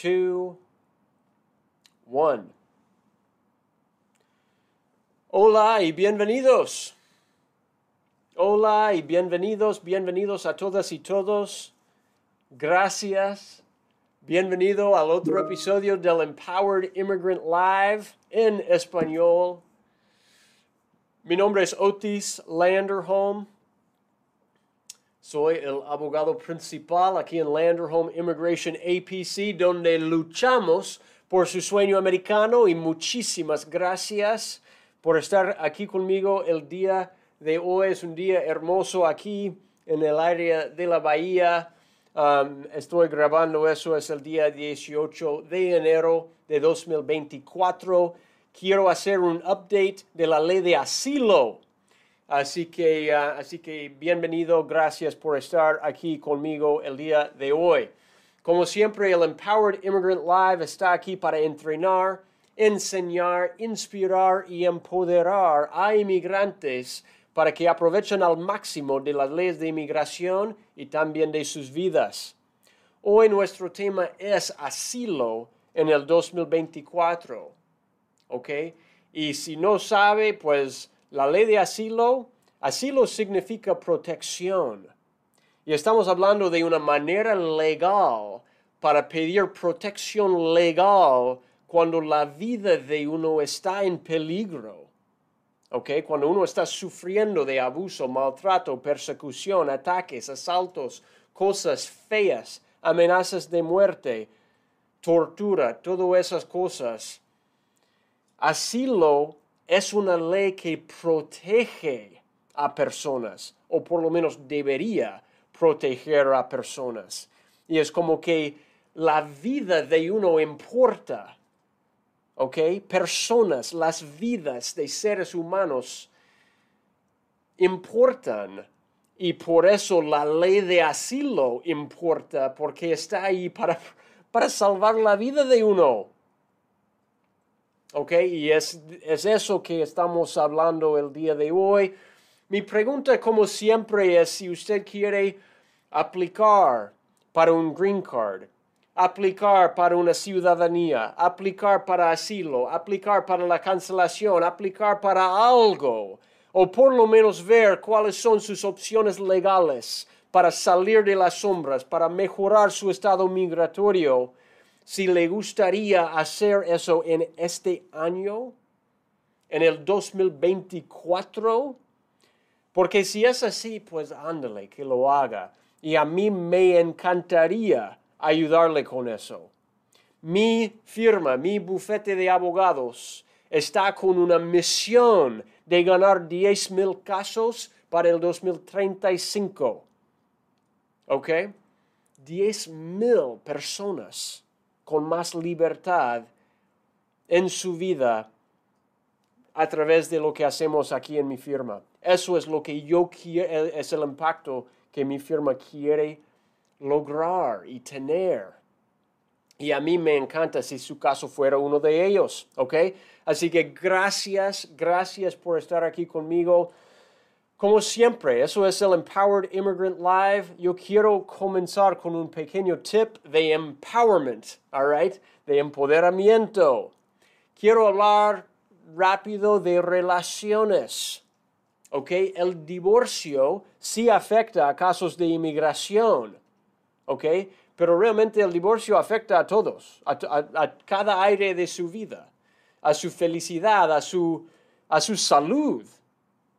two, one. Hola y bienvenidos. Hola y bienvenidos, bienvenidos a todas y todos. Gracias. Bienvenido al otro episodio del Empowered Immigrant Live en español. Mi nombre es Otis Landerholm. Soy el abogado principal aquí en Landerholm Immigration APC, donde luchamos por su sueño americano y muchísimas gracias por estar aquí conmigo el día de hoy. Es un día hermoso aquí en el área de la bahía. Um, estoy grabando eso, es el día 18 de enero de 2024. Quiero hacer un update de la ley de asilo Así que, ah, así que bienvenido, gracias por estar aquí conmigo el día de hoy. Como siempre, el Empowered Immigrant Live está aquí para entrenar, enseñar, inspirar y empoderar a inmigrantes para que aprovechen al máximo de las leyes de inmigración y también de sus vidas. Hoy nuestro tema es asilo en el 2024. ¿Ok? Y si no sabe, pues la ley de asilo, asilo significa protección. Y estamos hablando de una manera legal para pedir protección legal cuando la vida de uno está en peligro. ¿Ok? Cuando uno está sufriendo de abuso, maltrato, persecución, ataques, asaltos, cosas feas, amenazas de muerte, tortura, todas esas cosas. Asilo es una ley que protege a personas, o por lo menos debería proteger a personas. Y es como que la vida de uno importa. ¿Ok? Personas, las vidas de seres humanos importan. Y por eso la ley de asilo importa, porque está ahí para, para salvar la vida de uno. ¿Ok? Y es, es eso que estamos hablando el día de hoy. Mi pregunta, como siempre, es si usted quiere aplicar para un green card, aplicar para una ciudadanía, aplicar para asilo, aplicar para la cancelación, aplicar para algo, o por lo menos ver cuáles son sus opciones legales para salir de las sombras, para mejorar su estado migratorio si le gustaría hacer eso en este año, en el 2024, porque si es así, pues ándale, que lo haga. Y a mí me encantaría ayudarle con eso. Mi firma, mi bufete de abogados está con una misión de ganar 10 mil casos para el 2035. ¿Ok? 10 mil personas con más libertad en su vida a través de lo que hacemos aquí en mi firma. Eso es lo que yo quiero, es el impacto que mi firma quiere lograr y tener. Y a mí me encanta si su caso fuera uno de ellos, ¿ok? Así que gracias, gracias por estar aquí conmigo. Como siempre, eso es el Empowered Immigrant Live. Yo quiero comenzar con un pequeño tip de empowerment, all right? De empoderamiento. Quiero hablar rápido de relaciones. ¿Ok? El divorcio sí afecta a casos de inmigración. ¿Ok? Pero realmente el divorcio afecta a todos, a, a cada aire de su vida, a su felicidad, a su, a su salud.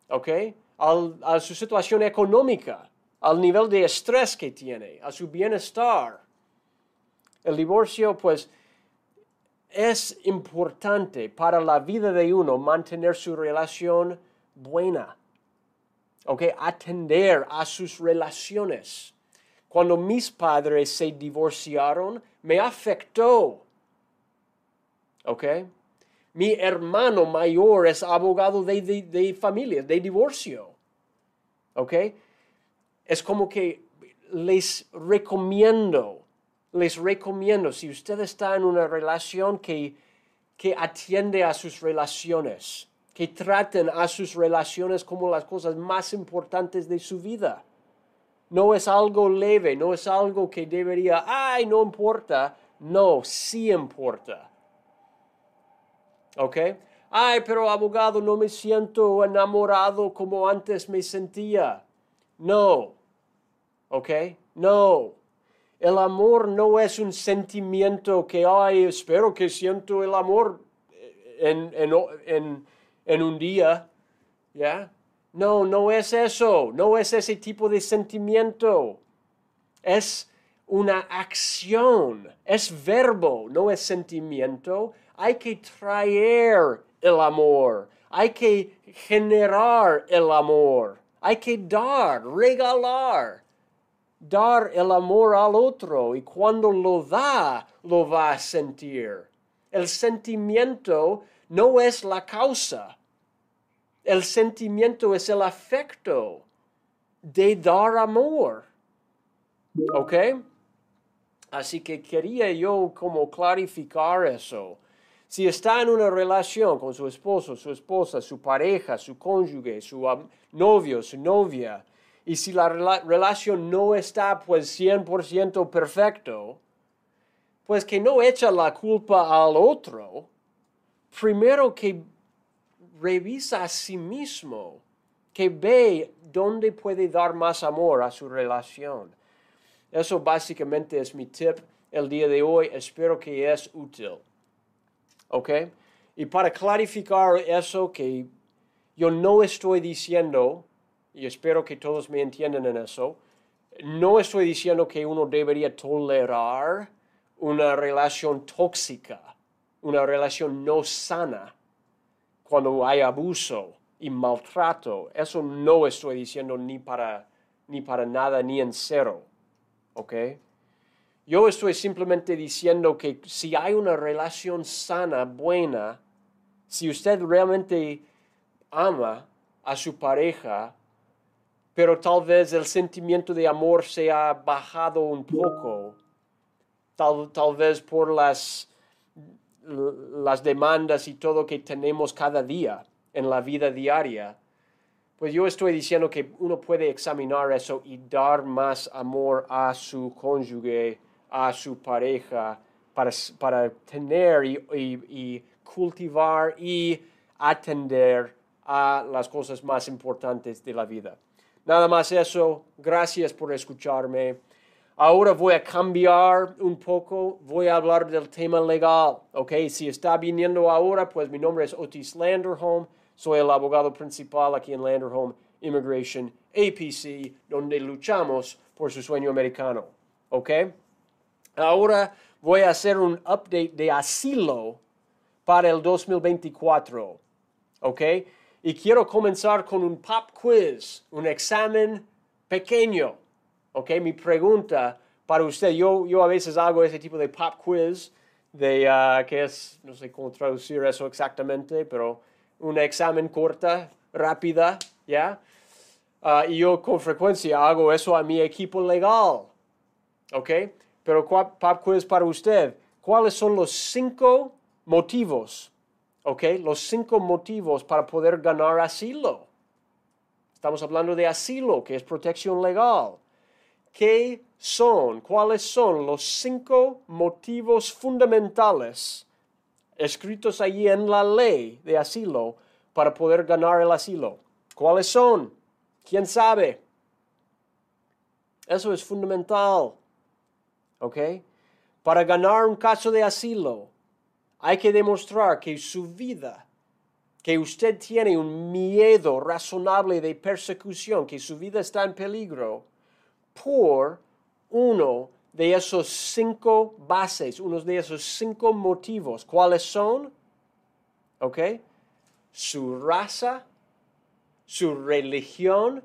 ¿Ok? A su situación económica, al nivel de estrés que tiene, a su bienestar. El divorcio, pues, es importante para la vida de uno mantener su relación buena. ¿Ok? Atender a sus relaciones. Cuando mis padres se divorciaron, me afectó. ¿Ok? Mi hermano mayor es abogado de, familia, de divorcio. ¿Ok? Es como que les recomiendo, les recomiendo, si usted está en una relación que, que atiende a sus relaciones, que traten a sus relaciones como las cosas más importantes de su vida. No es algo leve, no es algo que debería, ay, no importa, No, sí importa. ¿Ok? Ay, pero abogado, no me siento enamorado como antes me sentía. No. ¿Ok? No. El amor no es un sentimiento que, ay, espero que siento el amor en, en, en un día. ¿Ya? No, no es eso. No es ese tipo de sentimiento. Es una acción. Es verbo, no es sentimiento. Hay que traer el amor. Hay que generar el amor. Hay que dar, regalar. Dar el amor al otro y cuando lo da, lo va a sentir. El sentimiento no es la causa. El sentimiento es el afecto de dar amor. ¿Ok? Así que quería yo como clarificar eso. Si está en una relación con su esposo, su esposa, su pareja, su cónyuge, su novio, su novia, y si la relación no está pues 100% perfecto, pues que no echa la culpa al otro, primero que revisa a sí mismo, que ve dónde puede dar más amor a su relación. Eso básicamente es mi tip el día de hoy. Espero que es útil. ¿Ok? Y para clarificar eso, que yo no estoy diciendo, y espero que todos me entiendan en eso, no estoy diciendo que uno debería tolerar una relación tóxica, una relación no sana, cuando hay abuso y maltrato. Eso no estoy diciendo ni para, ni para nada, ni en cero. ¿Ok? Yo estoy simplemente diciendo que si hay una relación sana, buena, si usted realmente ama a su pareja, pero tal vez el sentimiento de amor se ha bajado un poco, tal, tal vez por las, las demandas y todo que tenemos cada día en la vida diaria, pues yo estoy diciendo que uno puede examinar eso y dar más amor a su cónyuge, a su pareja, para, para tener y, cultivar y atender a las cosas más importantes de la vida. Nada más eso, gracias por escucharme. Ahora voy a cambiar un poco, voy a hablar del tema legal, ¿ok? Si está viniendo ahora, pues mi nombre es Otis Landerholm, soy el abogado principal aquí en Landerholm Immigration APC, donde luchamos por su sueño americano, ¿ok? Ahora voy a hacer un update de asilo para el 2024. ¿Ok? Y quiero comenzar con un pop quiz, un examen pequeño. ¿Ok? Mi pregunta para usted, yo, yo a veces hago ese tipo de pop quiz, de uh, que es, no sé cómo traducir eso exactamente, pero un examen corta, rápida, ¿ya? Uh, y yo con frecuencia hago eso a mi equipo legal. ¿Ok? Pero pop quiz para usted. ¿Cuáles son los cinco motivos? ¿Ok? Los cinco motivos para poder ganar asilo. Estamos hablando de asilo, que es protección legal. ¿Qué son? ¿Cuáles son los cinco motivos fundamentales escritos allí en la ley de asilo para poder ganar el asilo? ¿Cuáles son? ¿Quién sabe? Eso es fundamental. ¿Ok? Para ganar un caso de asilo, hay que demostrar que su vida, que usted tiene un miedo razonable de persecución, que su vida está en peligro, por uno de esos cinco bases, uno de esos cinco motivos. ¿Cuáles son? ¿Ok? Su raza, su religión,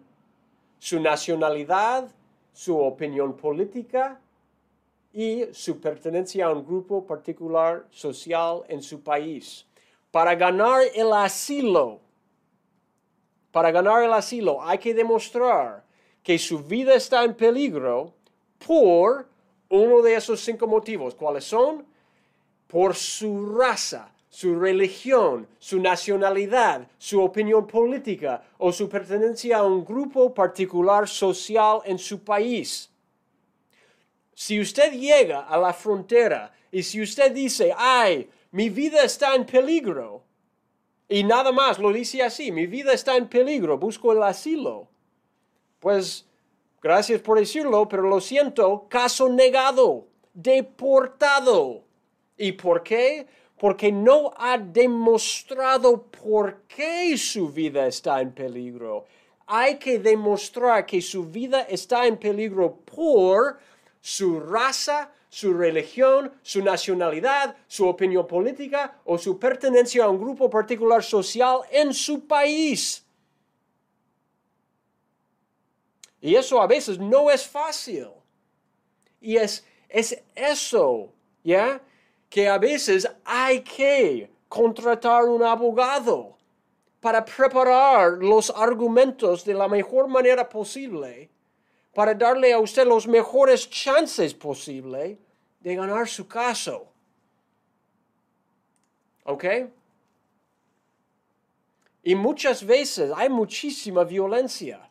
su nacionalidad, su opinión política, y su pertenencia a un grupo particular social en su país. Para ganar el asilo, para ganar el asilo hay que demostrar que su vida está en peligro por uno de esos cinco motivos. ¿Cuáles son? Por su raza, su religión, su nacionalidad, su opinión política o su pertenencia a un grupo particular social en su país. Si usted llega a la frontera Y si usted dice, ay, mi vida está en peligro, y nada más lo dice así, mi vida está en peligro, busco el asilo, pues gracias por decirlo, pero lo siento, caso negado, deportado. ¿Y por qué? Porque no ha demostrado por qué su vida está en peligro. Hay que demostrar que su vida está en peligro por su raza, su religión, su nacionalidad, su opinión política o su pertenencia a un grupo particular social en su país. Y eso a veces no es fácil. Y es, es eso, ¿ya? Que a veces hay que contratar un abogado para preparar los argumentos de la mejor manera posible, para darle a usted los mejores chances posible de ganar su caso. ¿Ok? Y muchas veces hay muchísima violencia.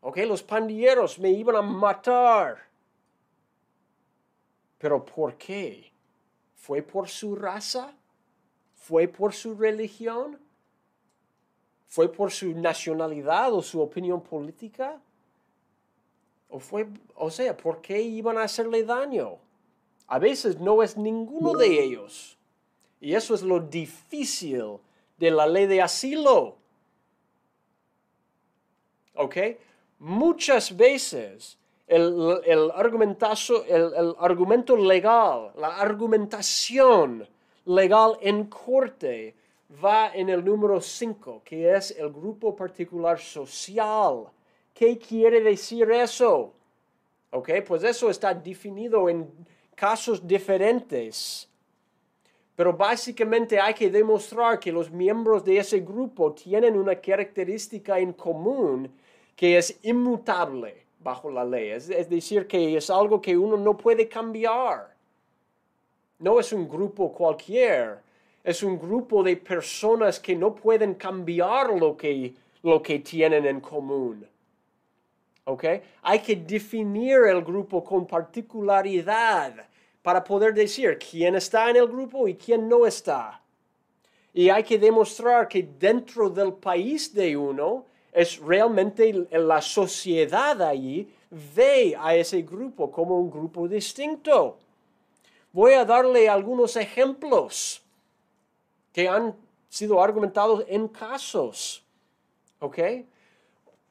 ¿Ok? Los pandilleros me iban a matar. ¿Pero por qué? ¿Fue por su raza? ¿Fue por su religión? ¿Fue por su nacionalidad o su opinión política? ¿O fue, o sea, por qué iban a hacerle daño? A veces no es ninguno de ellos. Y eso es lo difícil de la ley de asilo. ¿Ok? Muchas veces el, el, argumentazo, el, el argumento legal, la argumentación legal en corte va en el número 5, que es el grupo particular social. ¿Qué quiere decir eso? Ok, pues eso está definido en casos diferentes. Pero básicamente hay que demostrar que los miembros de ese grupo tienen una característica en común que es inmutable bajo la ley. Es, es, decir, que es algo que uno no puede cambiar. No es un grupo cualquier. Es un grupo de personas que no pueden cambiar lo que, lo que tienen en común. ¿Ok? Hay que definir el grupo con particularidad para poder decir quién está en el grupo y quién no está. Y hay que demostrar que dentro del país de uno es realmente la sociedad allí ve a ese grupo como un grupo distinto. Voy a darle algunos ejemplos que han sido argumentados en casos. ¿Ok?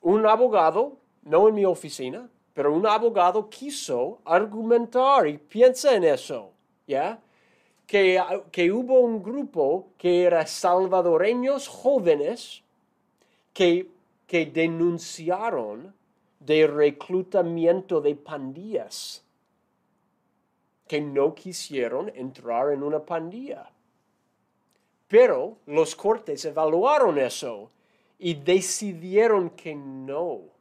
Un abogado no en mi oficina, pero un abogado quiso argumentar y piensa en eso, ¿ya? Que, que hubo un grupo que era salvadoreños jóvenes que, que denunciaron de reclutamiento de pandillas, que no quisieron entrar en una pandilla. Pero los cortes evaluaron eso y decidieron que no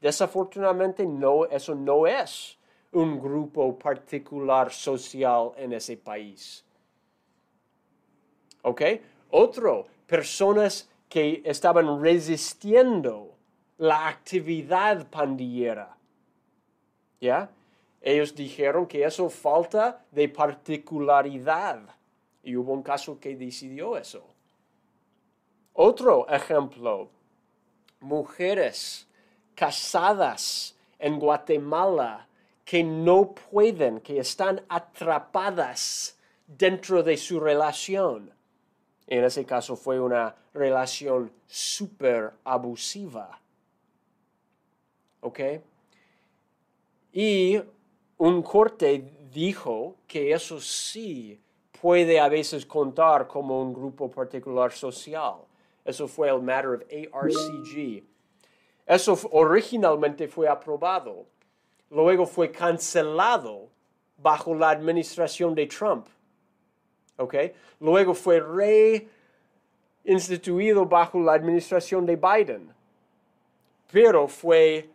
Desafortunadamente no, eso no es un grupo particular social en ese país. ¿Ok? Otro, personas que estaban resistiendo la actividad pandillera. ¿Ya? Ellos dijeron que eso falta de particularidad. Y hubo un caso que decidió eso. Otro ejemplo, mujeres casadas en Guatemala que no pueden, que están atrapadas dentro de su relación. En ese caso fue una relación súper abusiva. ¿Ok? Y un corte dijo que eso sí puede a veces contar como un grupo particular social. Eso fue el matter of ARCG. Eso originalmente fue aprobado, luego fue cancelado bajo la administración de Trump. ¿Okay? Luego fue reinstituido bajo la administración de Biden, pero fue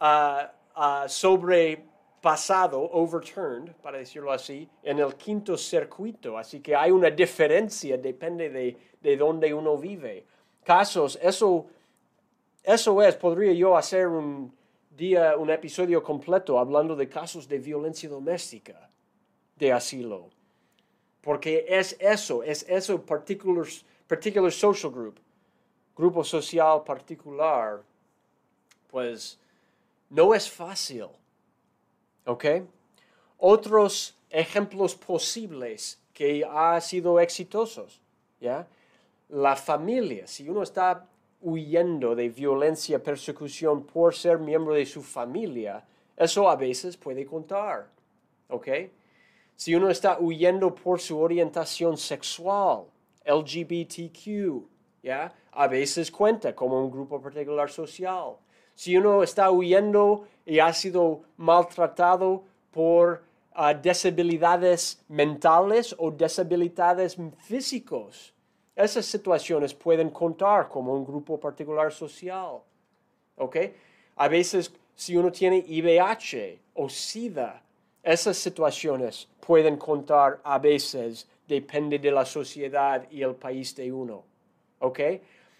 uh, uh, sobrepasado, overturned, para decirlo así, en el quinto circuito. Así que hay una diferencia, depende de, de dónde uno vive. Casos, eso eso es, podría yo hacer un día, un episodio completo hablando de casos de violencia doméstica. de asilo. Porque es eso, es eso, particular, particular social group, grupo social particular, pues no es fácil. ¿Ok? Otros ejemplos posibles que han sido exitosos, ¿ya? La familia, si uno está huyendo de violencia, persecución por ser miembro de su familia, eso a veces puede contar, ¿ok? Si uno está huyendo por su orientación sexual, LGBTQ, ¿ya? A veces cuenta como un grupo particular social. Si uno está huyendo y ha sido maltratado por uh, mentales o disabilidades físicos, esas situaciones pueden contar como un grupo particular social. ¿Ok? A veces, si uno tiene IVH o SIDA, esas situaciones pueden contar a veces, depende de la sociedad y el país de uno. ¿Ok?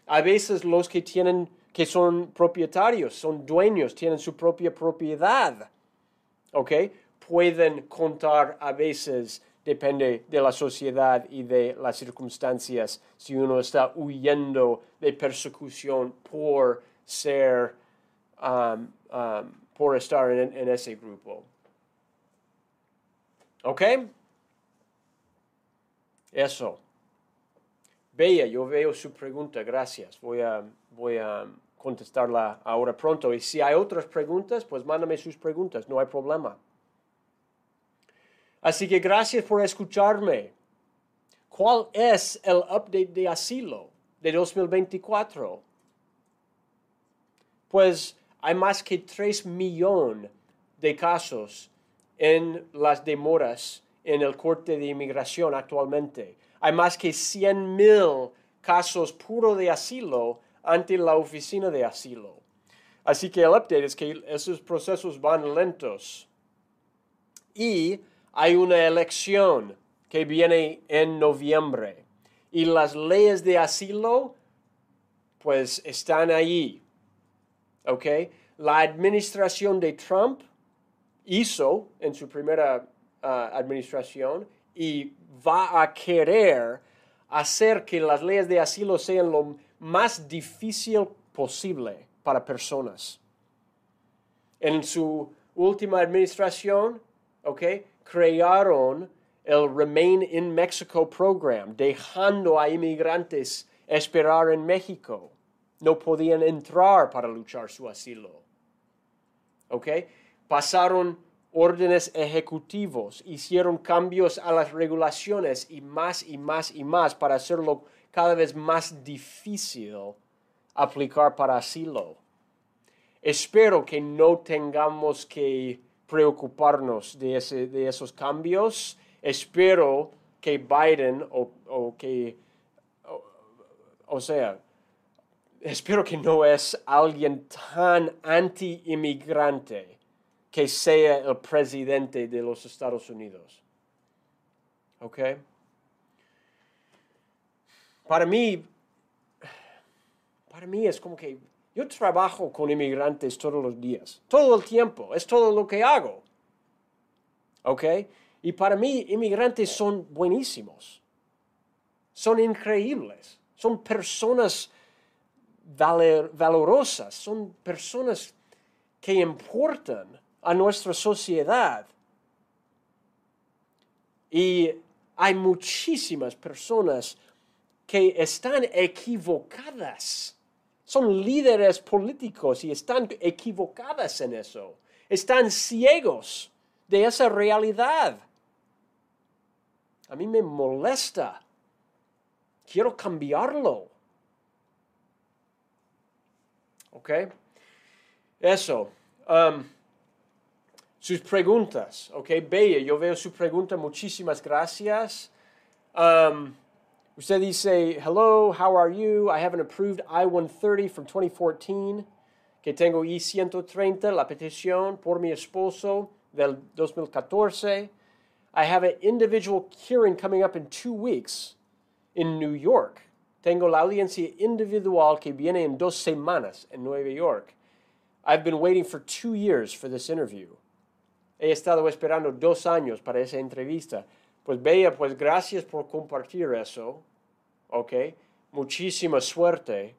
A veces los que tienen, que son propietarios, son dueños, tienen su propia propiedad. ¿Ok? Pueden contar a veces depende de la sociedad y de las circunstancias si uno está huyendo de persecución por ser, um, um, por estar en, ese grupo. ¿Ok? Eso. Bella, yo veo su pregunta, gracias. Voy a, voy a contestarla ahora pronto. Y si hay otras preguntas, pues mándame sus preguntas, no hay problema. Así que gracias por escucharme. ¿Cuál es el update de asilo de 2024? Pues hay más que 3 millones de casos en las demoras en el corte de inmigración actualmente. Hay más que 100 mil casos puros de asilo ante la oficina de asilo. Así que el update es que esos procesos van lentos. Y hay una elección que viene en noviembre y las leyes de asilo pues están ahí. ¿Ok? La administración de Trump hizo en su primera ah, administración y va a querer hacer que las leyes de asilo sean lo más difícil posible para personas. En su última administración, ¿ok? Crearon el Remain in Mexico Program, dejando a inmigrantes esperar en México. No podían entrar para luchar su asilo. ¿Ok? Pasaron órdenes ejecutivos, hicieron cambios a las regulaciones y más y más y más para hacerlo cada vez más difícil aplicar para asilo. Espero que no tengamos que preocuparnos de, ese, de esos cambios. Espero que Biden o, que, o, sea, espero que no es alguien tan anti-inmigrante que sea el presidente de los Estados Unidos. ¿Ok? Para mí, para mí es como que yo trabajo con inmigrantes todos los días, todo el tiempo, es todo lo que hago. ¿Ok? Y para mí, inmigrantes son buenísimos, son increíbles, son personas valorosas, son personas que importan a nuestra sociedad. Y hay muchísimas personas que están equivocadas son líderes políticos y están equivocadas en eso. Están ciegos de esa realidad. A mí me molesta. Quiero cambiarlo. ¿Ok? Eso. Um, sus preguntas. ¿Ok? Bella, yo veo su pregunta. Muchísimas gracias. Um, Usted dice, hello, how are you? I have an approved I-130 from 2014, que tengo I-130, la petición por mi esposo del 2014. I have an individual hearing coming up in two weeks in New York. Tengo la audiencia individual que viene en dos semanas en Nueva York. I've been waiting for two years for this interview. he estado esperando dos años para esa entrevista. Pues Bella, pues gracias por compartir eso, ¿ok? Muchísima suerte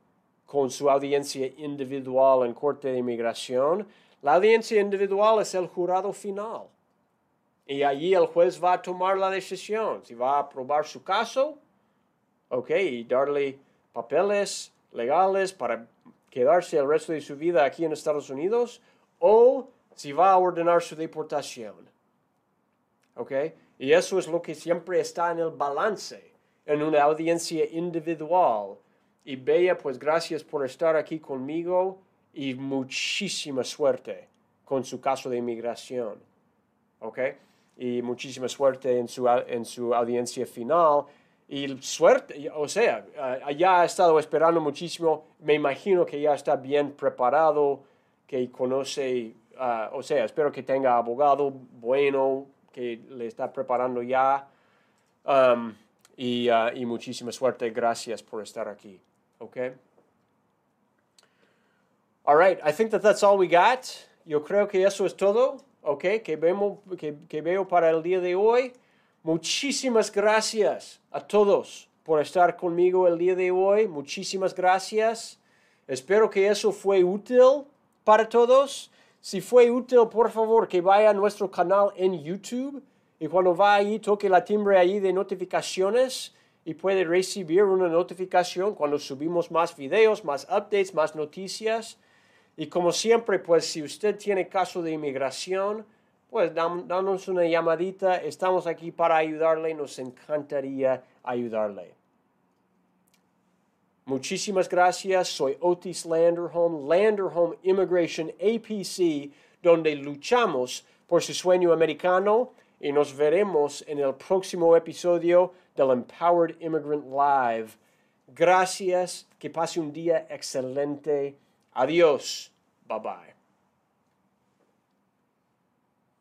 con su audiencia individual en Corte de Inmigración. La audiencia individual es el jurado final. Y allí el juez va a tomar la decisión, si va a aprobar su caso, ¿ok? Y darle papeles legales para quedarse el resto de su vida aquí en Estados Unidos, o si va a ordenar su deportación. ¿Ok? Y eso es lo que siempre está en el balance, en una audiencia individual. Y Bella, pues gracias por estar aquí conmigo y muchísima suerte con su caso de inmigración. ¿Ok? Y muchísima suerte en su, en su audiencia final. Y suerte, o sea, ya ha estado esperando muchísimo. Me imagino que ya está bien preparado, que conoce Ah, o sea, espero que tenga abogado bueno, que le está preparando ya. Um, y, uh, y, muchísima suerte. Gracias por estar aquí. Okay? All right, I think that that's all we got. Yo creo que eso es todo. Okay, que, vemos, que, que veo para el día de hoy. Muchísimas gracias a todos por estar conmigo el día de hoy. Muchísimas gracias. Espero que eso fue útil para todos. Si fue útil, por favor, que vaya a nuestro canal en YouTube y cuando va ahí, toque la timbre ahí de notificaciones y puede recibir una notificación cuando subimos más videos, más updates, más noticias. Y como siempre, pues si usted tiene caso de inmigración, pues danos una llamadita. Estamos aquí para ayudarle. Nos encantaría ayudarle. Muchísimas gracias. Soy Otis Landerholm, Landerholm Immigration APC, donde luchamos por su sueño americano y nos veremos en el próximo episodio del Empowered Immigrant Live. Gracias, que pase un día excelente. Adiós. Bye bye.